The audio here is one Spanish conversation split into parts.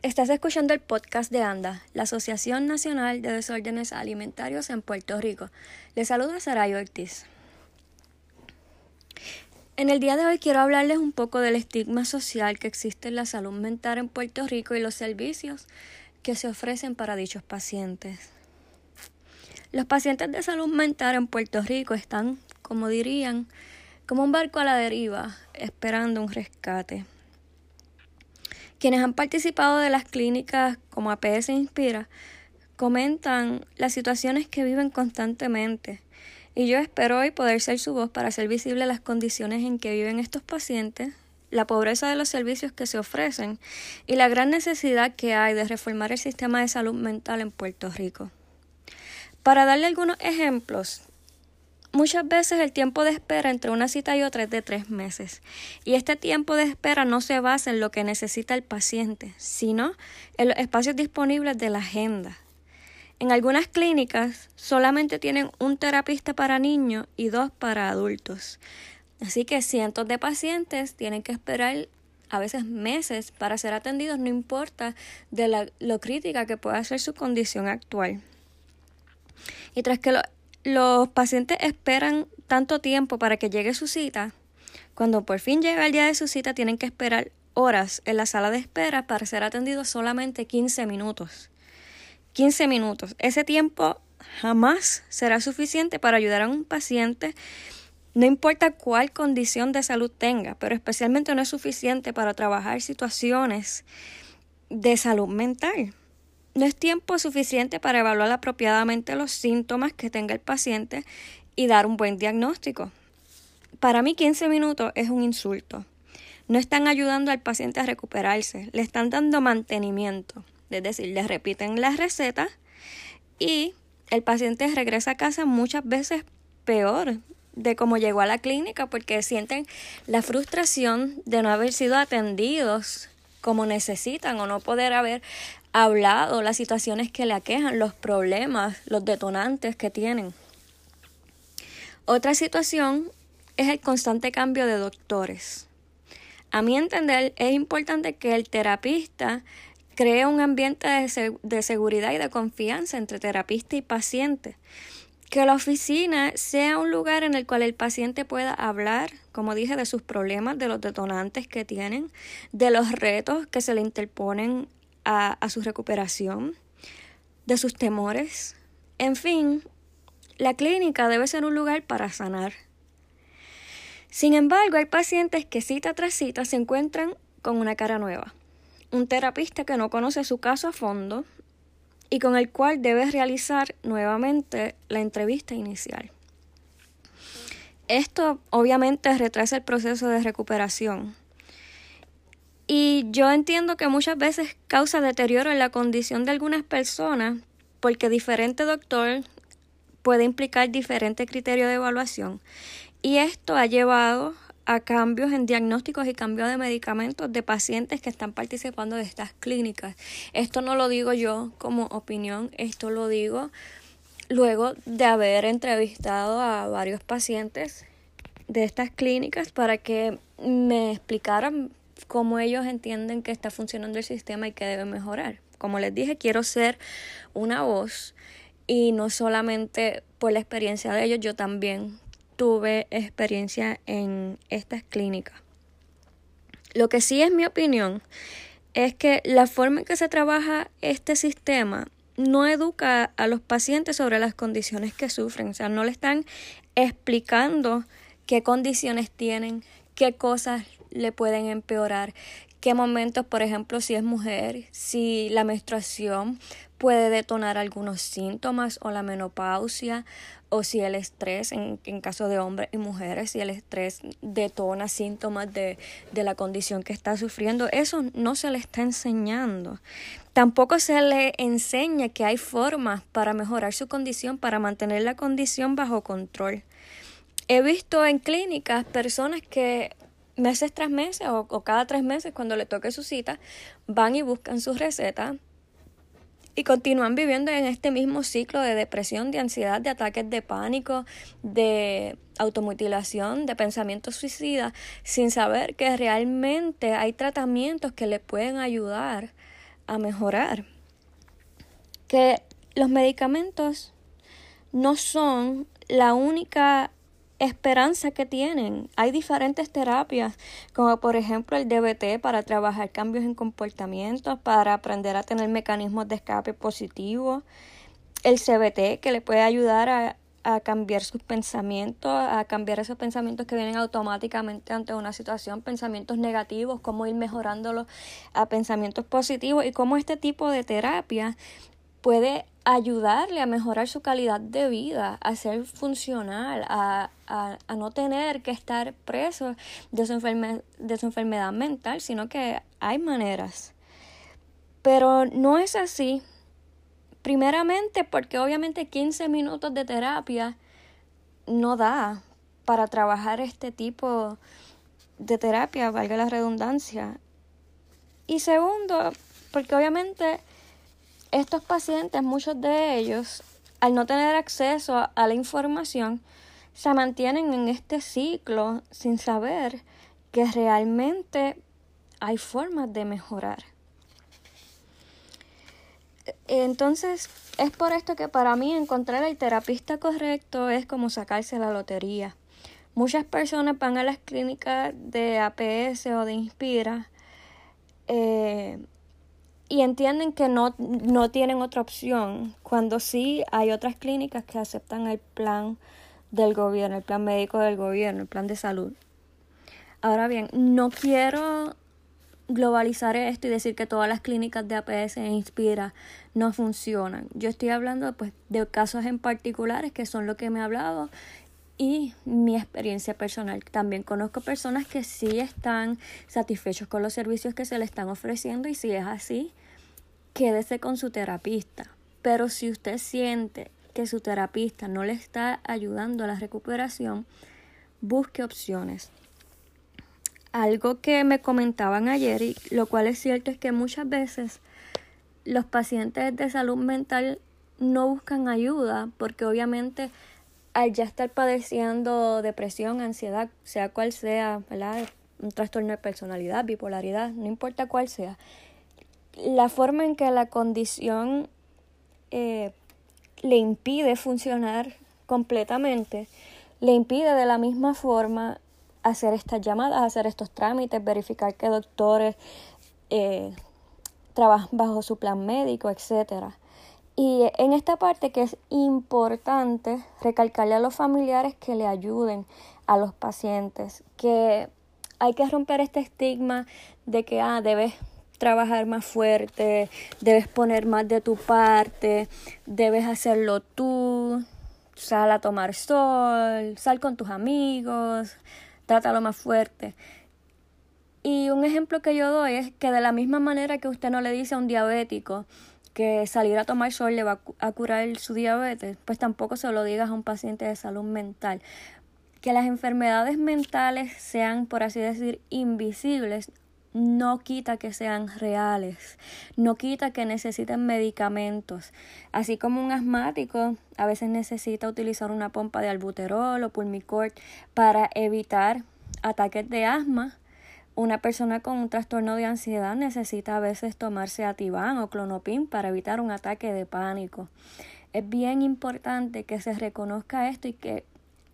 Estás escuchando el podcast de ANDA, la Asociación Nacional de Desórdenes Alimentarios en Puerto Rico. Les saluda Saray Ortiz. En el día de hoy quiero hablarles un poco del estigma social que existe en la salud mental en Puerto Rico y los servicios que se ofrecen para dichos pacientes. Los pacientes de salud mental en Puerto Rico están, como dirían, como un barco a la deriva, esperando un rescate. Quienes han participado de las clínicas como APS Inspira comentan las situaciones que viven constantemente y yo espero hoy poder ser su voz para hacer visible las condiciones en que viven estos pacientes, la pobreza de los servicios que se ofrecen y la gran necesidad que hay de reformar el sistema de salud mental en Puerto Rico. Para darle algunos ejemplos, Muchas veces el tiempo de espera entre una cita y otra es de tres meses, y este tiempo de espera no se basa en lo que necesita el paciente, sino en los espacios disponibles de la agenda. En algunas clínicas solamente tienen un terapista para niños y dos para adultos, así que cientos de pacientes tienen que esperar a veces meses para ser atendidos, no importa de lo crítica que pueda ser su condición actual. Y tras que los pacientes esperan tanto tiempo para que llegue su cita, cuando por fin llega el día de su cita tienen que esperar horas en la sala de espera para ser atendidos solamente 15 minutos. 15 minutos. Ese tiempo jamás será suficiente para ayudar a un paciente, no importa cuál condición de salud tenga, pero especialmente no es suficiente para trabajar situaciones de salud mental. No es tiempo suficiente para evaluar apropiadamente los síntomas que tenga el paciente y dar un buen diagnóstico. Para mí 15 minutos es un insulto. No están ayudando al paciente a recuperarse, le están dando mantenimiento, es decir, le repiten las recetas y el paciente regresa a casa muchas veces peor de cómo llegó a la clínica porque sienten la frustración de no haber sido atendidos como necesitan o no poder haber hablado las situaciones que le aquejan, los problemas, los detonantes que tienen. Otra situación es el constante cambio de doctores. A mi entender, es importante que el terapista cree un ambiente de, de, seguridad y de confianza entre terapista y paciente. Que la oficina sea un lugar en el cual el paciente pueda hablar, como dije, de sus problemas, de los detonantes que tienen, de los retos que se le interponen a, su recuperación, de sus temores. En fin, la clínica debe ser un lugar para sanar. Sin embargo, hay pacientes que cita tras cita se encuentran con una cara nueva, un terapista que no conoce su caso a fondo y con el cual debe realizar nuevamente la entrevista inicial. Esto obviamente retrasa el proceso de recuperación y yo entiendo que muchas veces causa deterioro en la condición de algunas personas porque diferente doctor puede implicar diferente criterio de evaluación. Y esto ha llevado a cambios en diagnósticos y cambios de medicamentos de pacientes que están participando de estas clínicas. Esto no lo digo yo como opinión, esto lo digo luego de haber entrevistado a varios pacientes de estas clínicas para que me explicaran cómo ellos entienden que está funcionando el sistema y que debe mejorar. Como les dije, quiero ser una voz y no solamente por la experiencia de ellos, yo también tuve experiencia en estas clínicas. Lo que sí es mi opinión es que la forma en que se trabaja este sistema no educa a los pacientes sobre las condiciones que sufren, o sea, no le están explicando qué condiciones tienen, qué cosas le pueden empeorar, qué momentos, por ejemplo, si es mujer, si la menstruación puede detonar algunos síntomas o la menopausia o si el estrés, en, en caso de hombres y mujeres, si el estrés detona síntomas de, de la condición que está sufriendo, eso no se le está enseñando. Tampoco se le enseña que hay formas para mejorar su condición, para mantener la condición bajo control. He visto en clínicas personas que meses tras meses o, cada tres meses cuando le toque su cita, van y buscan su receta y continúan viviendo en este mismo ciclo de depresión, de ansiedad, de ataques de pánico, de automutilación, de pensamientos suicidas, sin saber que realmente hay tratamientos que le pueden ayudar a mejorar. Que los medicamentos no son la única esperanza que tienen. Hay diferentes terapias, como por ejemplo el DBT para trabajar cambios en comportamientos, para aprender a tener mecanismos de escape positivos. El CBT que le puede ayudar a, a cambiar sus pensamientos, a cambiar esos pensamientos que vienen automáticamente ante una situación, pensamientos negativos, cómo ir mejorándolos a pensamientos positivos y cómo este tipo de terapia puede ayudarle a mejorar su calidad de vida, a ser funcional, a, a, a no tener que estar preso de su, de su enfermedad mental, sino que hay maneras. Pero no es así. Primeramente porque obviamente 15 minutos de terapia no da para trabajar este tipo de terapia, valga la redundancia. Y segundo, porque obviamente estos pacientes, muchos de ellos, al no tener acceso a la información, se mantienen en este ciclo sin saber que realmente hay formas de mejorar. Entonces, es por esto que para mí encontrar el terapista correcto es como sacarse la lotería. Muchas personas van a las clínicas de APS o de Inspira eh, y entienden que no, no tienen otra opción, cuando sí hay otras clínicas que aceptan el plan del gobierno, el plan médico del gobierno, el plan de salud. Ahora bien, no quiero globalizar esto y decir que todas las clínicas de APS e Inspira no funcionan. Yo estoy hablando pues, de casos en particulares que son lo que me ha hablado y mi experiencia personal. También conozco personas que sí están satisfechos con los servicios que se le están ofreciendo y si es así, quédese con su terapista. Pero si usted siente que su terapista no le está ayudando a la recuperación, busque opciones. Algo que me comentaban ayer y lo cual es cierto es que muchas veces los pacientes de salud mental no buscan ayuda porque obviamente al ya estar padeciendo depresión, ansiedad, sea cual sea, ¿verdad? un trastorno de personalidad, bipolaridad, no importa cuál sea, la forma en que la condición eh, le impide funcionar completamente, le impide de la misma forma hacer estas llamadas, hacer estos trámites, verificar que doctores eh, trabajan bajo su plan médico, etcétera. Y en esta parte que es importante recalcarle a los familiares que le ayuden a los pacientes, que hay que romper este estigma de que ah, debes trabajar más fuerte, debes poner más de tu parte, debes hacerlo tú, sal a tomar sol, sal con tus amigos, trátalo más fuerte. Y un ejemplo que yo doy es que de la misma manera que usted no le dice a un diabético, que salir a tomar sol le va a curar su diabetes, pues tampoco se lo digas a un paciente de salud mental. Que las enfermedades mentales sean, por así decir, invisibles, no quita que sean reales, no quita que necesiten medicamentos. Así como un asmático a veces necesita utilizar una pompa de albuterol o pulmicort para evitar ataques de asma, una persona con un trastorno de ansiedad necesita a veces tomarse Ativan o Clonopin para evitar un ataque de pánico. Es bien importante que se reconozca esto y que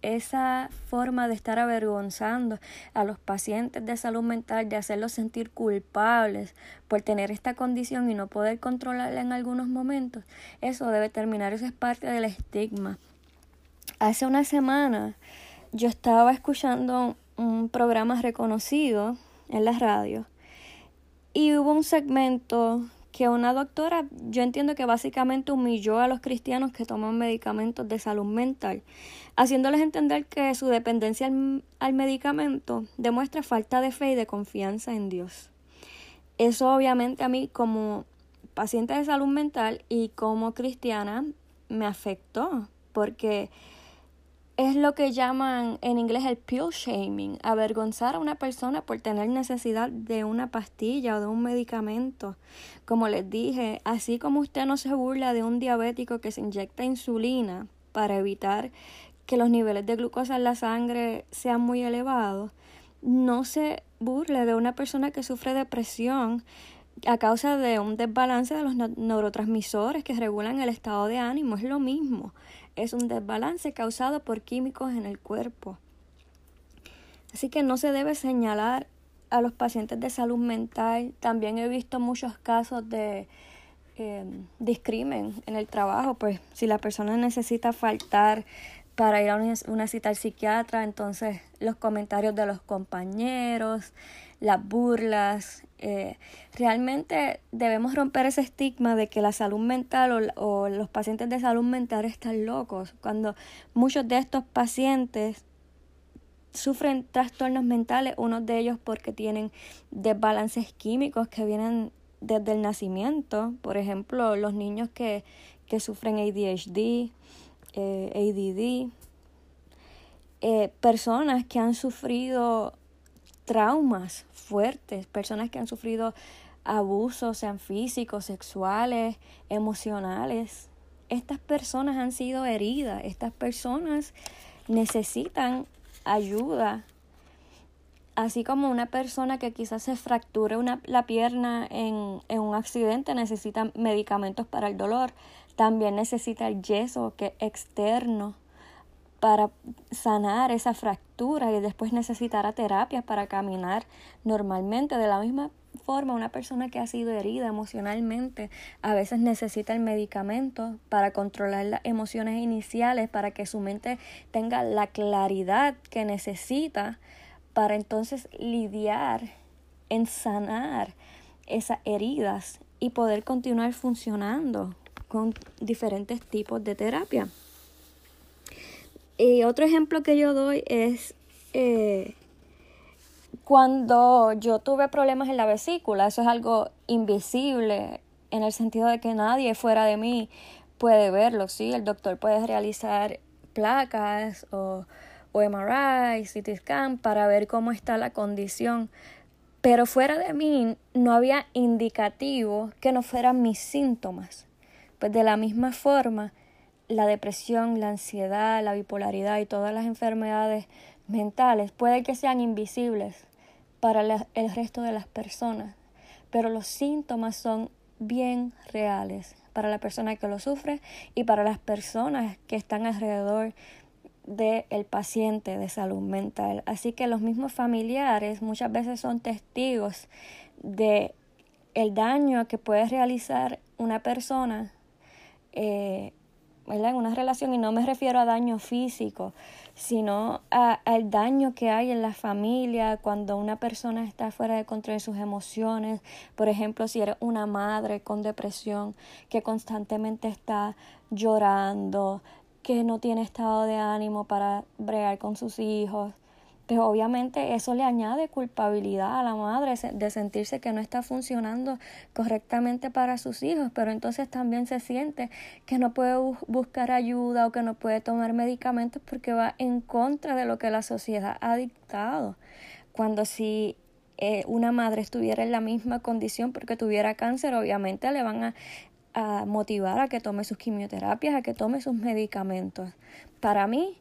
esa forma de estar avergonzando a los pacientes de salud mental, de hacerlos sentir culpables por tener esta condición y no poder controlarla en algunos momentos, eso debe terminar, eso es parte del estigma. Hace una semana yo estaba escuchando un programa reconocido en la radio. Y hubo un segmento que una doctora, yo entiendo que básicamente humilló a los cristianos que toman medicamentos de salud mental, haciéndoles entender que su dependencia al, medicamento demuestra falta de fe y de confianza en Dios. Eso obviamente a mí como paciente de salud mental y como cristiana me afectó, porque es lo que llaman en inglés el pill shaming, avergonzar a una persona por tener necesidad de una pastilla o de un medicamento. Como les dije, así como usted no se burla de un diabético que se inyecta insulina para evitar que los niveles de glucosa en la sangre sean muy elevados, no se burle de una persona que sufre depresión a causa de un desbalance de los neurotransmisores que regulan el estado de ánimo. Es lo mismo. Es un desbalance causado por químicos en el cuerpo. Así que no se debe señalar a los pacientes de salud mental. También he visto muchos casos de eh, discrimen en el trabajo. Pues si la persona necesita faltar para ir a una, cita al psiquiatra, entonces los comentarios de los compañeros, las burlas. Eh, realmente debemos romper ese estigma de que la salud mental o, los pacientes de salud mental están locos, cuando muchos de estos pacientes sufren trastornos mentales, unos de ellos porque tienen desbalances químicos que vienen desde el nacimiento, por ejemplo, los niños que, que sufren ADHD, eh, ADD, eh, personas que han sufrido traumas fuertes, personas que han sufrido abusos, sean físicos, sexuales, emocionales. Estas personas han sido heridas, estas personas necesitan ayuda. Así como una persona que quizás se fracture una, la pierna en, en un accidente necesita medicamentos para el dolor, también necesita el yeso que externo para sanar esa fractura y después necesitará terapias para caminar normalmente. De la misma forma, una persona que ha sido herida emocionalmente a veces necesita el medicamento para controlar las emociones iniciales, para que su mente tenga la claridad que necesita para entonces lidiar en sanar esas heridas y poder continuar funcionando con diferentes tipos de terapia. Y otro ejemplo que yo doy es eh, cuando yo tuve problemas en la vesícula. Eso es algo invisible en el sentido de que nadie fuera de mí puede verlo. Sí, el doctor puede realizar placas o, o MRI, CT scan para ver cómo está la condición. Pero fuera de mí no había indicativo que no fueran mis síntomas. Pues de la misma forma, la depresión, la ansiedad, la bipolaridad y todas las enfermedades mentales puede que sean invisibles para el resto de las personas, pero los síntomas son bien reales para la persona que lo sufre y para las personas que están alrededor del paciente de salud mental. Así que los mismos familiares muchas veces son testigos de el daño que puede realizar una persona eh, en una relación y no me refiero a daño físico, sino al daño que hay en la familia cuando una persona está fuera de control de sus emociones. Por ejemplo, si eres una madre con depresión que constantemente está llorando, que no tiene estado de ánimo para bregar con sus hijos, pues obviamente eso le añade culpabilidad a la madre de sentirse que no está funcionando correctamente para sus hijos, pero entonces también se siente que no puede buscar ayuda o que no puede tomar medicamentos porque va en contra de lo que la sociedad ha dictado. Cuando si eh, una madre estuviera en la misma condición porque tuviera cáncer, obviamente le van a, a motivar a que tome sus quimioterapias, a que tome sus medicamentos. Para mí,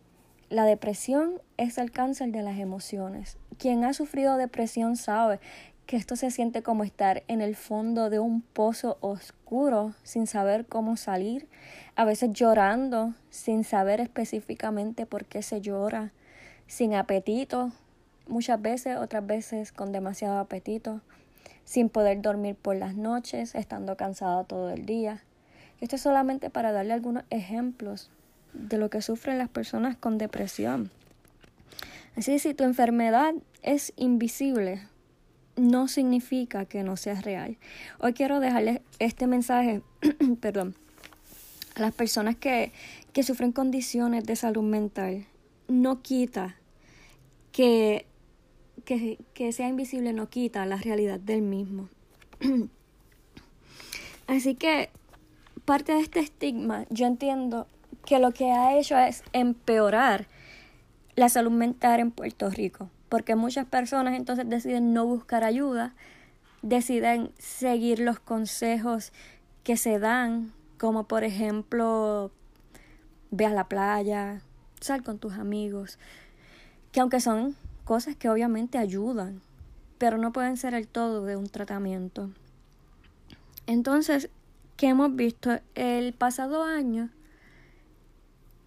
la depresión es el cáncer de las emociones. Quien ha sufrido depresión sabe que esto se siente como estar en el fondo de un pozo oscuro sin saber cómo salir, a veces llorando sin saber específicamente por qué se llora, sin apetito, muchas veces, otras veces con demasiado apetito, sin poder dormir por las noches, estando cansada todo el día. Esto es solamente para darle algunos ejemplos de lo que sufren las personas con depresión. Así si tu enfermedad es invisible, no significa que no seas real. Hoy quiero dejarles este mensaje, perdón, a las personas que, que sufren condiciones de salud mental. No quita que, que, que sea invisible, no quita la realidad del mismo. Así que parte de este estigma, yo entiendo que lo que ha hecho es empeorar la salud mental en Puerto Rico, porque muchas personas entonces deciden no buscar ayuda, deciden seguir los consejos que se dan, como por ejemplo, ve a la playa, sal con tus amigos, que aunque son cosas que obviamente ayudan, pero no pueden ser el todo de un tratamiento. Entonces, ¿qué hemos visto? El pasado año,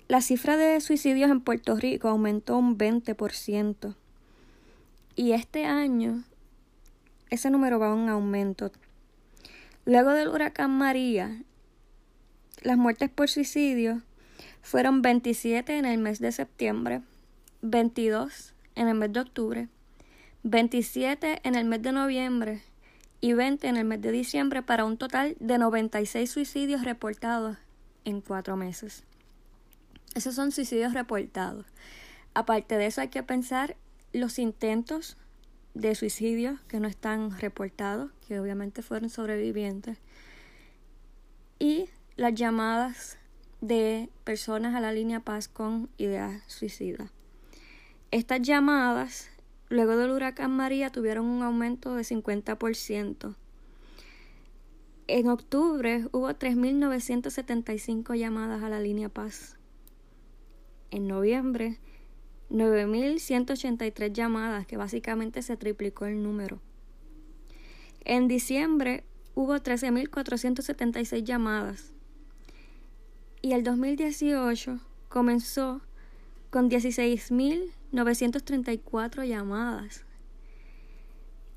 la cifra de suicidios en Puerto Rico aumentó un 20%. Y este año, ese número va a un aumento. Luego del huracán María, las muertes por suicidio fueron 27 en el mes de septiembre, 22 en el mes de octubre, 27 en el mes de noviembre y 20 en el mes de diciembre para un total de 96 suicidios reportados en cuatro meses. Esos son suicidios reportados. Aparte de eso hay que pensar los intentos de suicidio que no están reportados, que obviamente fueron sobrevivientes, y las llamadas de personas a la línea Paz con ideas suicidas. Estas llamadas, luego del huracán María, tuvieron un aumento de 50%. En octubre hubo 3.975 llamadas a la línea Paz. En noviembre, 9.183 llamadas, que básicamente se triplicó el número. En diciembre hubo 13.476 llamadas. Y el 2018 comenzó con 16.934 llamadas.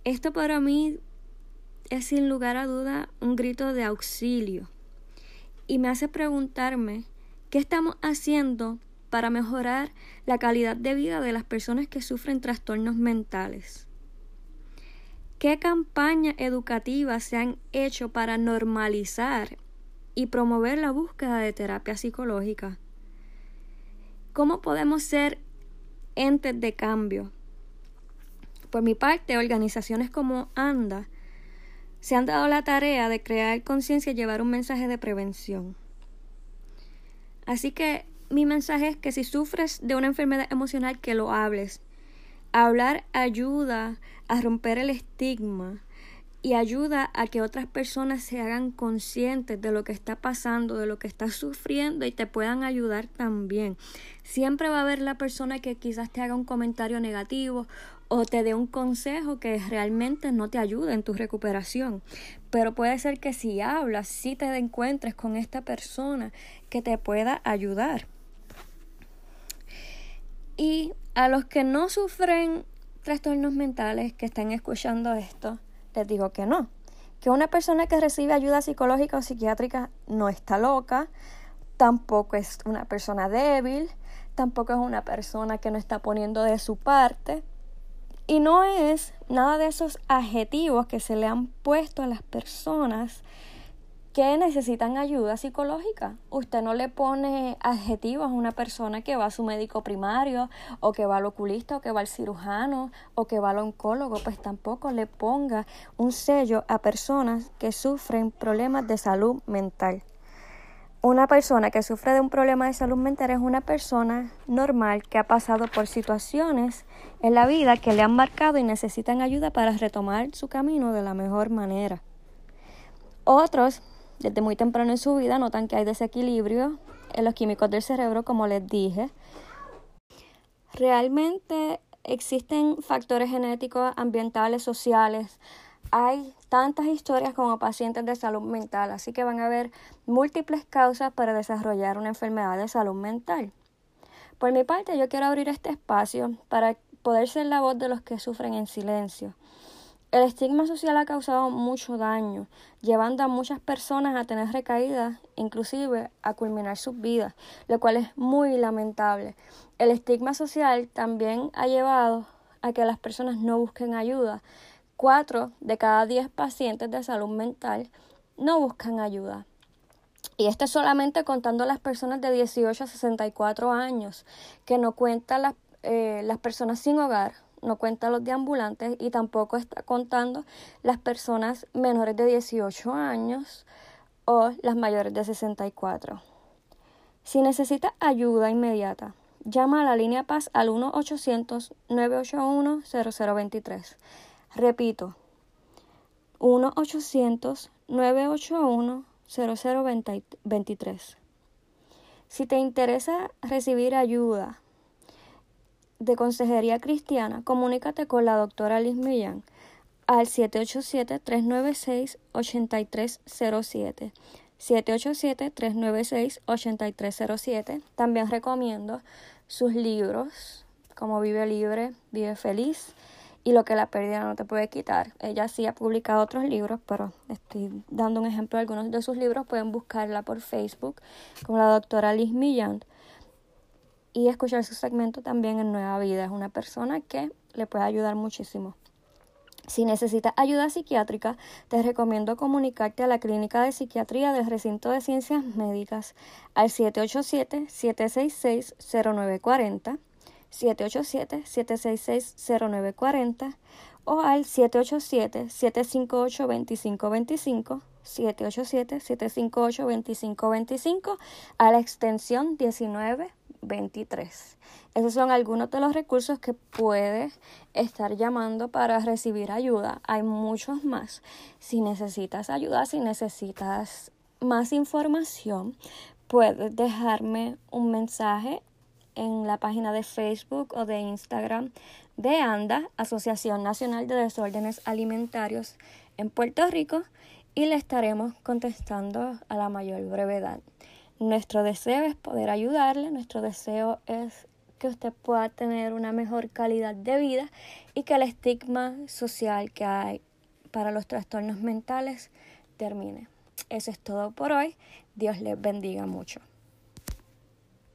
Esto para mí es sin lugar a duda un grito de auxilio y me hace preguntarme qué estamos haciendo para mejorar la calidad de vida de las personas que sufren trastornos mentales. ¿Qué campañas educativas se han hecho para normalizar y promover la búsqueda de terapia psicológica? ¿Cómo podemos ser entes de cambio? Por mi parte, organizaciones como ANDA se han dado la tarea de crear conciencia y llevar un mensaje de prevención. Así que mi mensaje es que si sufres de una enfermedad emocional, que lo hables. Hablar ayuda a romper el estigma y ayuda a que otras personas se hagan conscientes de lo que está pasando, de lo que estás sufriendo y te puedan ayudar también. Siempre va a haber la persona que quizás te haga un comentario negativo o te dé un consejo que realmente no te ayude en tu recuperación. Pero puede ser que si hablas, si te encuentres con esta persona que te pueda ayudar. Y a los que no sufren trastornos mentales que estén escuchando esto, les digo que no. Que una persona que recibe ayuda psicológica o psiquiátrica no está loca, tampoco es una persona débil, tampoco es una persona que no está poniendo de su parte. Y no es nada de esos adjetivos que se le han puesto a las personas que necesitan ayuda psicológica. Usted no le pone adjetivos a una persona que va a su médico primario o que va al oculista o que va al cirujano o que va al oncólogo, pues tampoco le ponga un sello a personas que sufren problemas de salud mental. Una persona que sufre de un problema de salud mental es una persona normal que ha pasado por situaciones en la vida que le han marcado y necesitan ayuda para retomar su camino de la mejor manera. Otros desde muy temprano en su vida notan que hay desequilibrio en los químicos del cerebro, como les dije. Realmente existen factores genéticos, ambientales, sociales. Hay tantas historias como pacientes de salud mental, así que van a haber múltiples causas para desarrollar una enfermedad de salud mental. Por mi parte, yo quiero abrir este espacio para poder ser la voz de los que sufren en silencio el estigma social ha causado mucho daño, llevando a muchas personas a tener recaídas, inclusive a culminar sus vidas, lo cual es muy lamentable. El estigma social también ha llevado a que las personas no busquen ayuda. Cuatro de cada diez pacientes de salud mental no buscan ayuda. Y esto es solamente contando a las personas de 18 a 64 años, que no cuentan las, eh, las personas sin hogar, no cuenta los deambulantes y tampoco está contando las personas menores de 18 años o las mayores de 64. Si necesita ayuda inmediata, llama a la línea Paz al 1-800-981-0023. Repito, 1-800-981-0023. Si te interesa recibir ayuda de Consejería Cristiana, comunícate con la doctora Liz Millán al 787-396-8307. 787-396-8307. También recomiendo sus libros como Vive Libre, Vive Feliz y Lo que la pérdida no te puede quitar. Ella sí ha publicado otros libros, pero estoy dando un ejemplo de algunos de sus libros. Pueden buscarla por Facebook como la doctora Liz Milland y escuchar su segmento también en Nueva Vida. Es una persona que le puede ayudar muchísimo. Si necesitas ayuda psiquiátrica, te recomiendo comunicarte a la Clínica de Psiquiatría del Recinto de Ciencias Médicas al 787-766-0940, 787-766-0940 o al 787-758-2525, 787-758-2525 a la extensión 19 23. Esos son algunos de los recursos que puedes estar llamando para recibir ayuda. Hay muchos más. Si necesitas ayuda, si necesitas más información, puedes dejarme un mensaje en la página de Facebook o de Instagram de ANDA, Asociación Nacional de Desórdenes Alimentarios en Puerto Rico, y le estaremos contestando a la mayor brevedad. Nuestro deseo es poder ayudarle, nuestro deseo es que usted pueda tener una mejor calidad de vida y que el estigma social que hay para los trastornos mentales termine. Eso es todo por hoy. Dios les bendiga mucho.